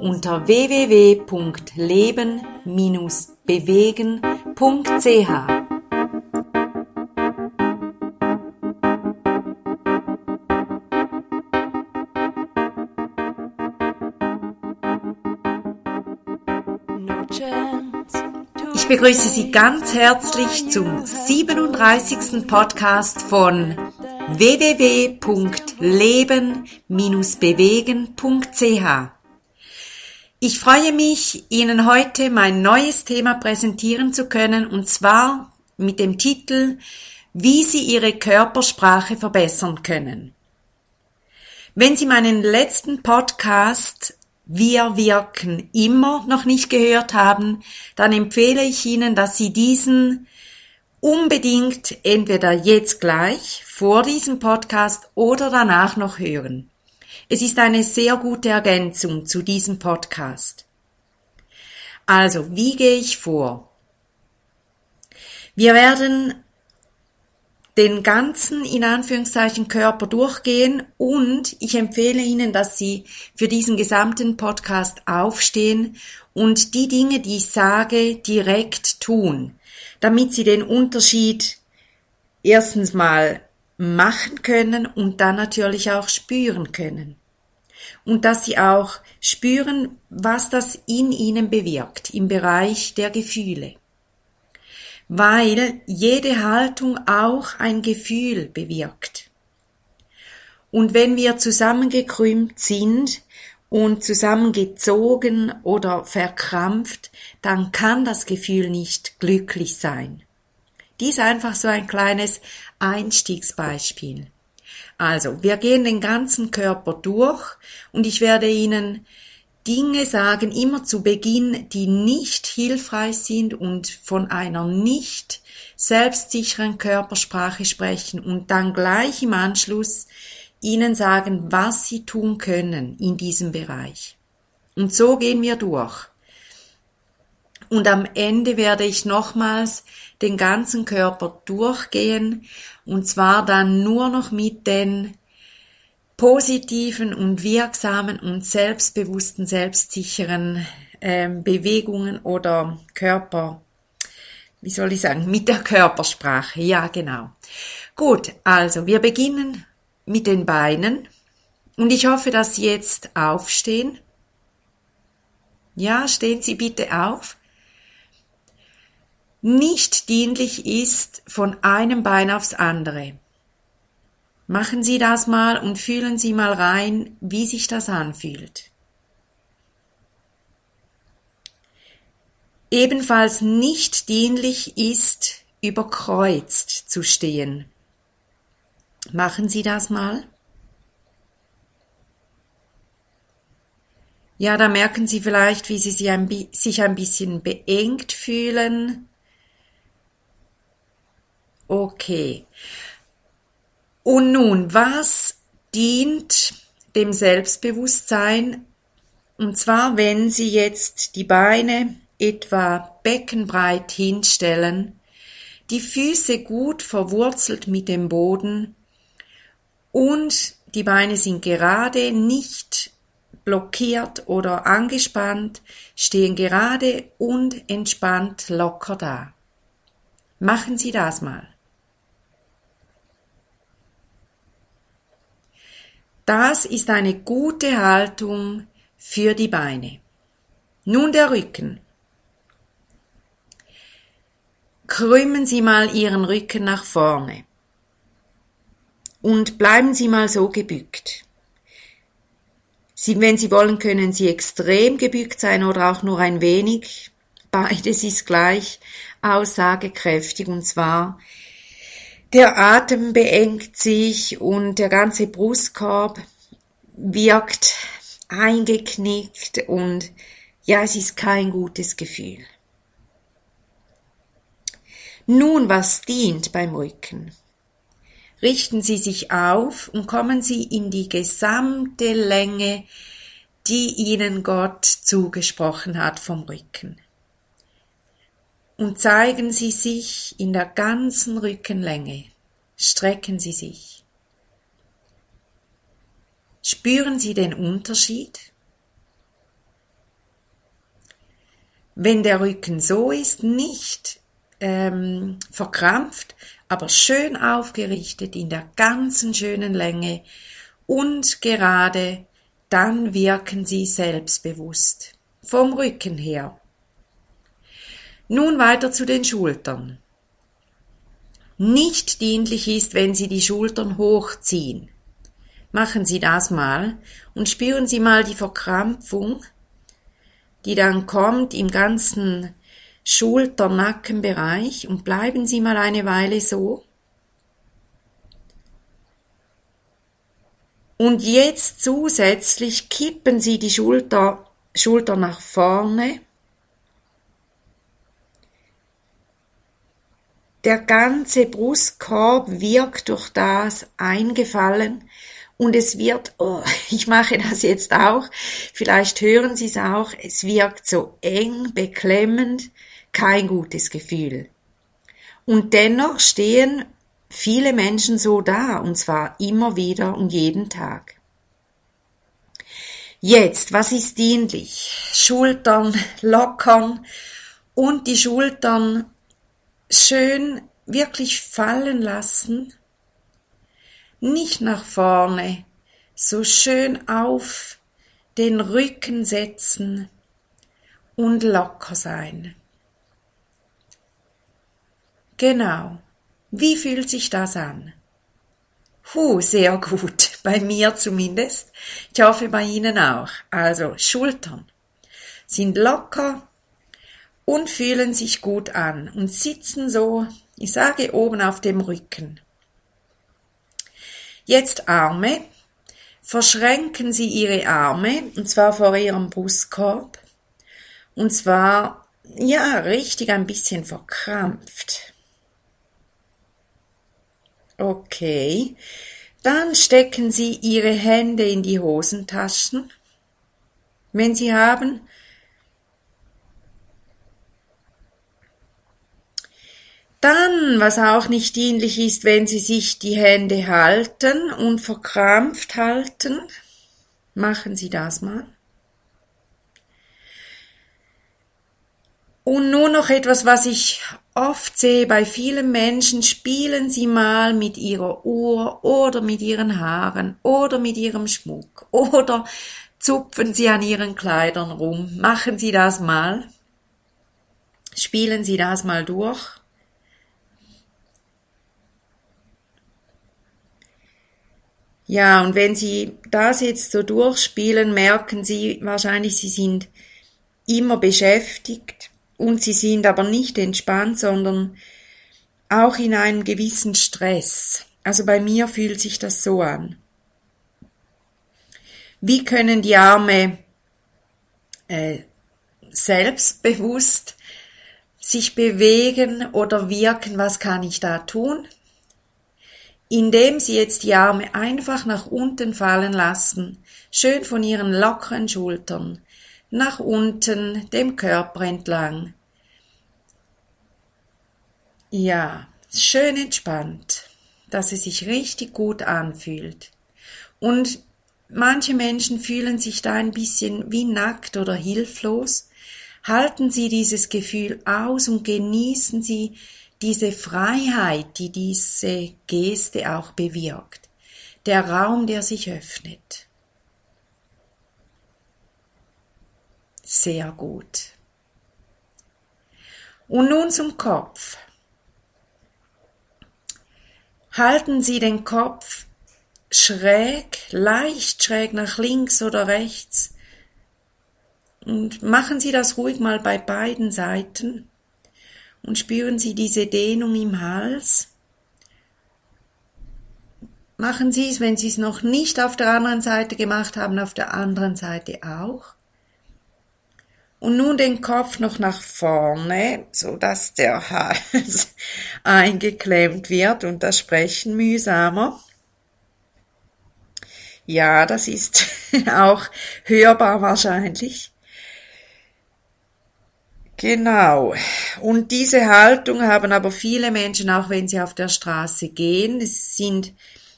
unter www.leben-bewegen.ch. Ich begrüße Sie ganz herzlich zum 37. Podcast von www.leben-bewegen.ch. Ich freue mich, Ihnen heute mein neues Thema präsentieren zu können, und zwar mit dem Titel Wie Sie Ihre Körpersprache verbessern können. Wenn Sie meinen letzten Podcast Wir wirken immer noch nicht gehört haben, dann empfehle ich Ihnen, dass Sie diesen unbedingt entweder jetzt gleich vor diesem Podcast oder danach noch hören. Es ist eine sehr gute Ergänzung zu diesem Podcast. Also, wie gehe ich vor? Wir werden den ganzen, in Anführungszeichen, Körper durchgehen und ich empfehle Ihnen, dass Sie für diesen gesamten Podcast aufstehen und die Dinge, die ich sage, direkt tun, damit Sie den Unterschied erstens mal machen können und dann natürlich auch spüren können. Und dass sie auch spüren, was das in ihnen bewirkt im Bereich der Gefühle. Weil jede Haltung auch ein Gefühl bewirkt. Und wenn wir zusammengekrümmt sind und zusammengezogen oder verkrampft, dann kann das Gefühl nicht glücklich sein. Dies einfach so ein kleines Einstiegsbeispiel. Also, wir gehen den ganzen Körper durch und ich werde Ihnen Dinge sagen, immer zu Beginn, die nicht hilfreich sind und von einer nicht selbstsicheren Körpersprache sprechen und dann gleich im Anschluss Ihnen sagen, was Sie tun können in diesem Bereich. Und so gehen wir durch. Und am Ende werde ich nochmals den ganzen Körper durchgehen und zwar dann nur noch mit den positiven und wirksamen und selbstbewussten, selbstsicheren äh, Bewegungen oder Körper, wie soll ich sagen, mit der Körpersprache. Ja, genau. Gut, also wir beginnen mit den Beinen und ich hoffe, dass Sie jetzt aufstehen. Ja, stehen Sie bitte auf nicht dienlich ist von einem Bein aufs andere. Machen Sie das mal und fühlen Sie mal rein, wie sich das anfühlt. Ebenfalls nicht dienlich ist, überkreuzt zu stehen. Machen Sie das mal. Ja, da merken Sie vielleicht, wie Sie sich ein, bisschen beengt fühlen, Okay. Und nun, was dient dem Selbstbewusstsein? Und zwar, wenn Sie jetzt die Beine etwa beckenbreit hinstellen, die Füße gut verwurzelt mit dem Boden und die Beine sind gerade, nicht blockiert oder angespannt, stehen gerade und entspannt locker da. Machen Sie das mal. Das ist eine gute Haltung für die Beine. Nun der Rücken. Krümmen Sie mal Ihren Rücken nach vorne und bleiben Sie mal so gebückt. Sie, wenn Sie wollen, können Sie extrem gebückt sein oder auch nur ein wenig. Beides ist gleich aussagekräftig und zwar der Atem beengt sich und der ganze Brustkorb wirkt eingeknickt und Ja, es ist kein gutes Gefühl. Nun, was dient beim Rücken? Richten Sie sich auf und kommen Sie in die gesamte Länge, die Ihnen Gott zugesprochen hat vom Rücken. Und zeigen Sie sich in der ganzen Rückenlänge. Strecken Sie sich. Spüren Sie den Unterschied? Wenn der Rücken so ist, nicht ähm, verkrampft, aber schön aufgerichtet in der ganzen schönen Länge und gerade, dann wirken sie selbstbewusst. Vom Rücken her. Nun weiter zu den Schultern. Nicht dienlich ist, wenn Sie die Schultern hochziehen. Machen Sie das mal und spüren Sie mal die Verkrampfung, die dann kommt im ganzen Schulter-Nackenbereich und bleiben Sie mal eine Weile so. Und jetzt zusätzlich kippen Sie die Schulter, Schulter nach vorne. Der ganze Brustkorb wirkt durch das eingefallen und es wird, oh, ich mache das jetzt auch, vielleicht hören Sie es auch, es wirkt so eng, beklemmend, kein gutes Gefühl. Und dennoch stehen viele Menschen so da, und zwar immer wieder und jeden Tag. Jetzt, was ist dienlich? Schultern lockern und die Schultern schön wirklich fallen lassen, nicht nach vorne, so schön auf den Rücken setzen und locker sein. Genau. Wie fühlt sich das an? Huh, sehr gut. Bei mir zumindest. Ich hoffe bei Ihnen auch. Also Schultern sind locker und fühlen sich gut an und sitzen so, ich sage oben auf dem Rücken. Jetzt Arme. Verschränken Sie Ihre Arme und zwar vor Ihrem Brustkorb und zwar ja richtig ein bisschen verkrampft. Okay. Dann stecken Sie Ihre Hände in die Hosentaschen, wenn Sie haben. Dann, was auch nicht dienlich ist, wenn Sie sich die Hände halten und verkrampft halten, machen Sie das mal. Und nur noch etwas, was ich oft sehe bei vielen Menschen, spielen sie mal mit ihrer Uhr oder mit ihren Haaren oder mit ihrem Schmuck oder zupfen sie an ihren Kleidern rum. Machen Sie das mal. Spielen Sie das mal durch. Ja, und wenn Sie das jetzt so durchspielen, merken Sie wahrscheinlich, Sie sind immer beschäftigt und sie sind aber nicht entspannt, sondern auch in einem gewissen Stress. Also bei mir fühlt sich das so an. Wie können die Arme äh, selbstbewusst sich bewegen oder wirken? Was kann ich da tun? Indem sie jetzt die Arme einfach nach unten fallen lassen, schön von ihren lockeren Schultern, nach unten, dem Körper entlang. Ja, schön entspannt, dass es sich richtig gut anfühlt. Und manche Menschen fühlen sich da ein bisschen wie nackt oder hilflos. Halten Sie dieses Gefühl aus und genießen Sie diese Freiheit, die diese Geste auch bewirkt. Der Raum, der sich öffnet. Sehr gut. Und nun zum Kopf. Halten Sie den Kopf schräg, leicht schräg nach links oder rechts und machen Sie das ruhig mal bei beiden Seiten und spüren Sie diese Dehnung im Hals. Machen Sie es, wenn Sie es noch nicht auf der anderen Seite gemacht haben, auf der anderen Seite auch. Und nun den Kopf noch nach vorne, so dass der Hals eingeklemmt wird und das Sprechen mühsamer. Ja, das ist auch hörbar wahrscheinlich. Genau. Und diese Haltung haben aber viele Menschen, auch wenn sie auf der Straße gehen. Es sind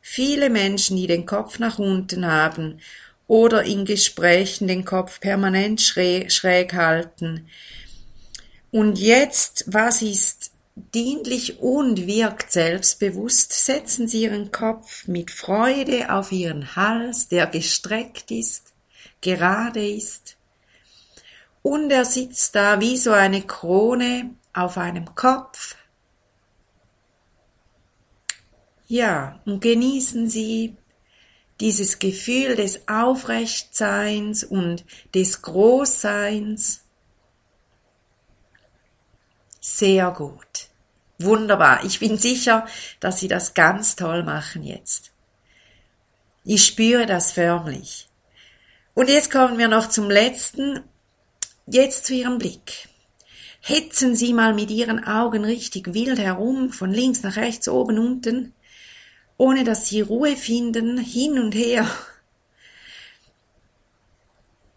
viele Menschen, die den Kopf nach unten haben oder in Gesprächen den Kopf permanent schräg, schräg halten. Und jetzt, was ist dienlich und wirkt selbstbewusst, setzen Sie Ihren Kopf mit Freude auf Ihren Hals, der gestreckt ist, gerade ist, und er sitzt da wie so eine Krone auf einem Kopf. Ja, und genießen Sie dieses Gefühl des Aufrechtseins und des Großseins. Sehr gut. Wunderbar. Ich bin sicher, dass Sie das ganz toll machen jetzt. Ich spüre das förmlich. Und jetzt kommen wir noch zum letzten. Jetzt zu Ihrem Blick. Hetzen Sie mal mit Ihren Augen richtig wild herum, von links nach rechts, oben, unten ohne dass sie Ruhe finden, hin und her.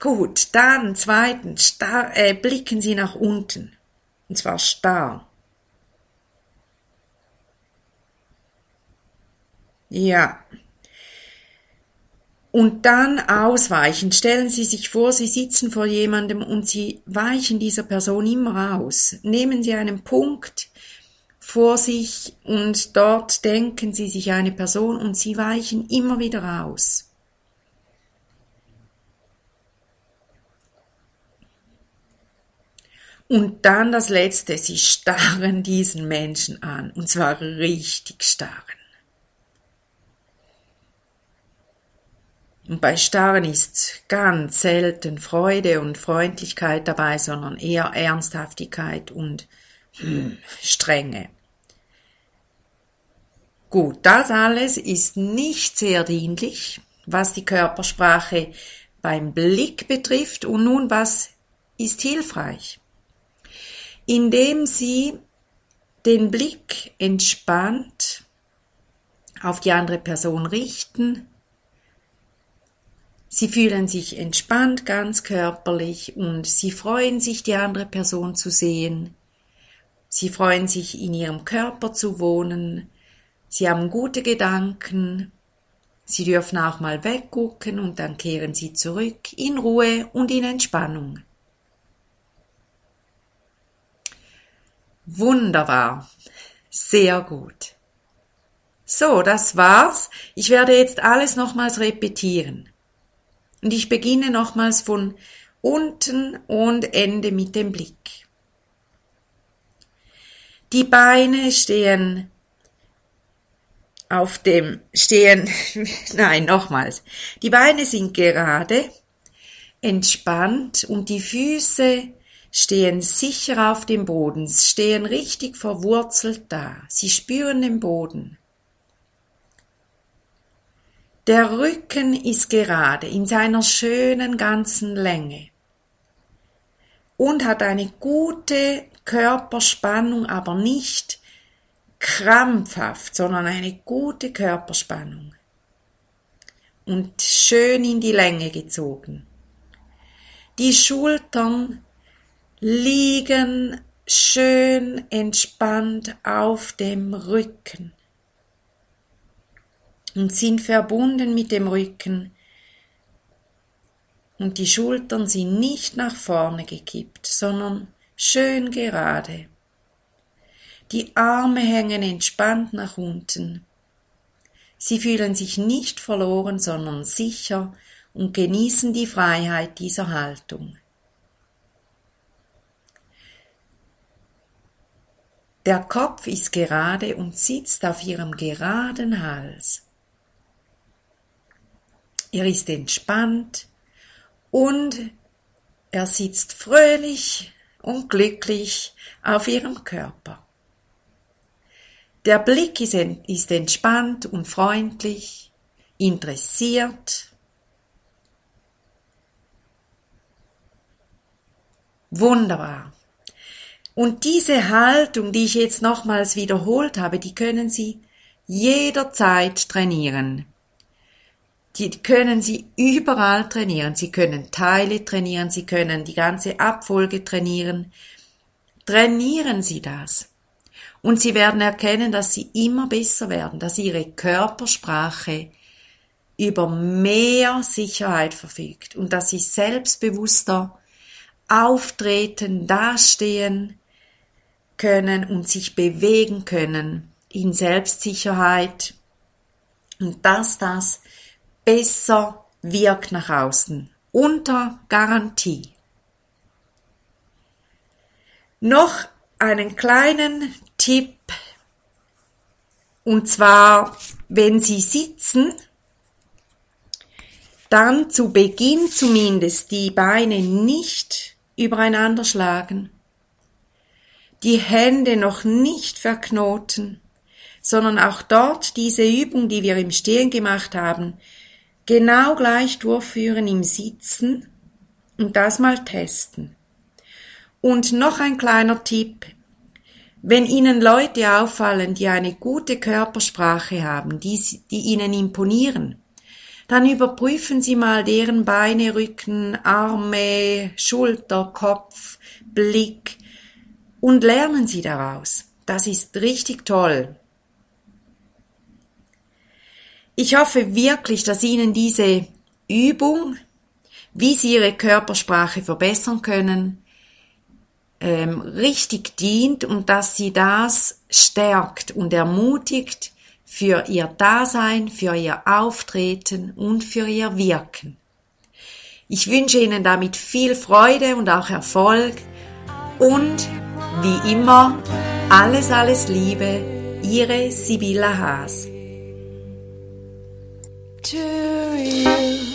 Gut, dann zweitens, starr, äh, blicken Sie nach unten. Und zwar starr. Ja. Und dann ausweichen. Stellen Sie sich vor, Sie sitzen vor jemandem und Sie weichen dieser Person immer aus. Nehmen Sie einen Punkt, vor sich und dort denken sie sich eine Person und sie weichen immer wieder aus. Und dann das Letzte, sie starren diesen Menschen an, und zwar richtig starren. Und bei Starren ist ganz selten Freude und Freundlichkeit dabei, sondern eher Ernsthaftigkeit und hm, Strenge. Gut, das alles ist nicht sehr dienlich, was die Körpersprache beim Blick betrifft. Und nun, was ist hilfreich? Indem Sie den Blick entspannt auf die andere Person richten. Sie fühlen sich entspannt ganz körperlich und Sie freuen sich, die andere Person zu sehen. Sie freuen sich, in ihrem Körper zu wohnen. Sie haben gute Gedanken. Sie dürfen auch mal weggucken und dann kehren Sie zurück in Ruhe und in Entspannung. Wunderbar. Sehr gut. So, das war's. Ich werde jetzt alles nochmals repetieren. Und ich beginne nochmals von unten und ende mit dem Blick. Die Beine stehen auf dem stehen, nein, nochmals. Die Beine sind gerade, entspannt und die Füße stehen sicher auf dem Boden, stehen richtig verwurzelt da. Sie spüren den Boden. Der Rücken ist gerade in seiner schönen ganzen Länge und hat eine gute Körperspannung, aber nicht krampfhaft, sondern eine gute Körperspannung und schön in die Länge gezogen. Die Schultern liegen schön entspannt auf dem Rücken und sind verbunden mit dem Rücken und die Schultern sind nicht nach vorne gekippt, sondern schön gerade. Die Arme hängen entspannt nach unten. Sie fühlen sich nicht verloren, sondern sicher und genießen die Freiheit dieser Haltung. Der Kopf ist gerade und sitzt auf ihrem geraden Hals. Er ist entspannt und er sitzt fröhlich und glücklich auf ihrem Körper. Der Blick ist entspannt und freundlich, interessiert. Wunderbar. Und diese Haltung, die ich jetzt nochmals wiederholt habe, die können Sie jederzeit trainieren. Die können Sie überall trainieren. Sie können Teile trainieren, Sie können die ganze Abfolge trainieren. Trainieren Sie das. Und Sie werden erkennen, dass Sie immer besser werden, dass Ihre Körpersprache über mehr Sicherheit verfügt und dass Sie selbstbewusster auftreten, dastehen, können und sich bewegen können in Selbstsicherheit und dass das besser wirkt nach außen. Unter Garantie. Noch einen kleinen Tipp. Und zwar, wenn Sie sitzen, dann zu Beginn zumindest die Beine nicht übereinander schlagen. Die Hände noch nicht verknoten, sondern auch dort diese Übung, die wir im Stehen gemacht haben, genau gleich durchführen im Sitzen und das mal testen. Und noch ein kleiner Tipp. Wenn Ihnen Leute auffallen, die eine gute Körpersprache haben, die, die Ihnen imponieren, dann überprüfen Sie mal deren Beine, Rücken, Arme, Schulter, Kopf, Blick, und lernen Sie daraus. Das ist richtig toll. Ich hoffe wirklich, dass Ihnen diese Übung, wie Sie Ihre Körpersprache verbessern können, ähm, richtig dient und dass Sie das stärkt und ermutigt für Ihr Dasein, für Ihr Auftreten und für Ihr Wirken. Ich wünsche Ihnen damit viel Freude und auch Erfolg und wie immer, alles, alles Liebe, Ihre Sibylla Haas. to you.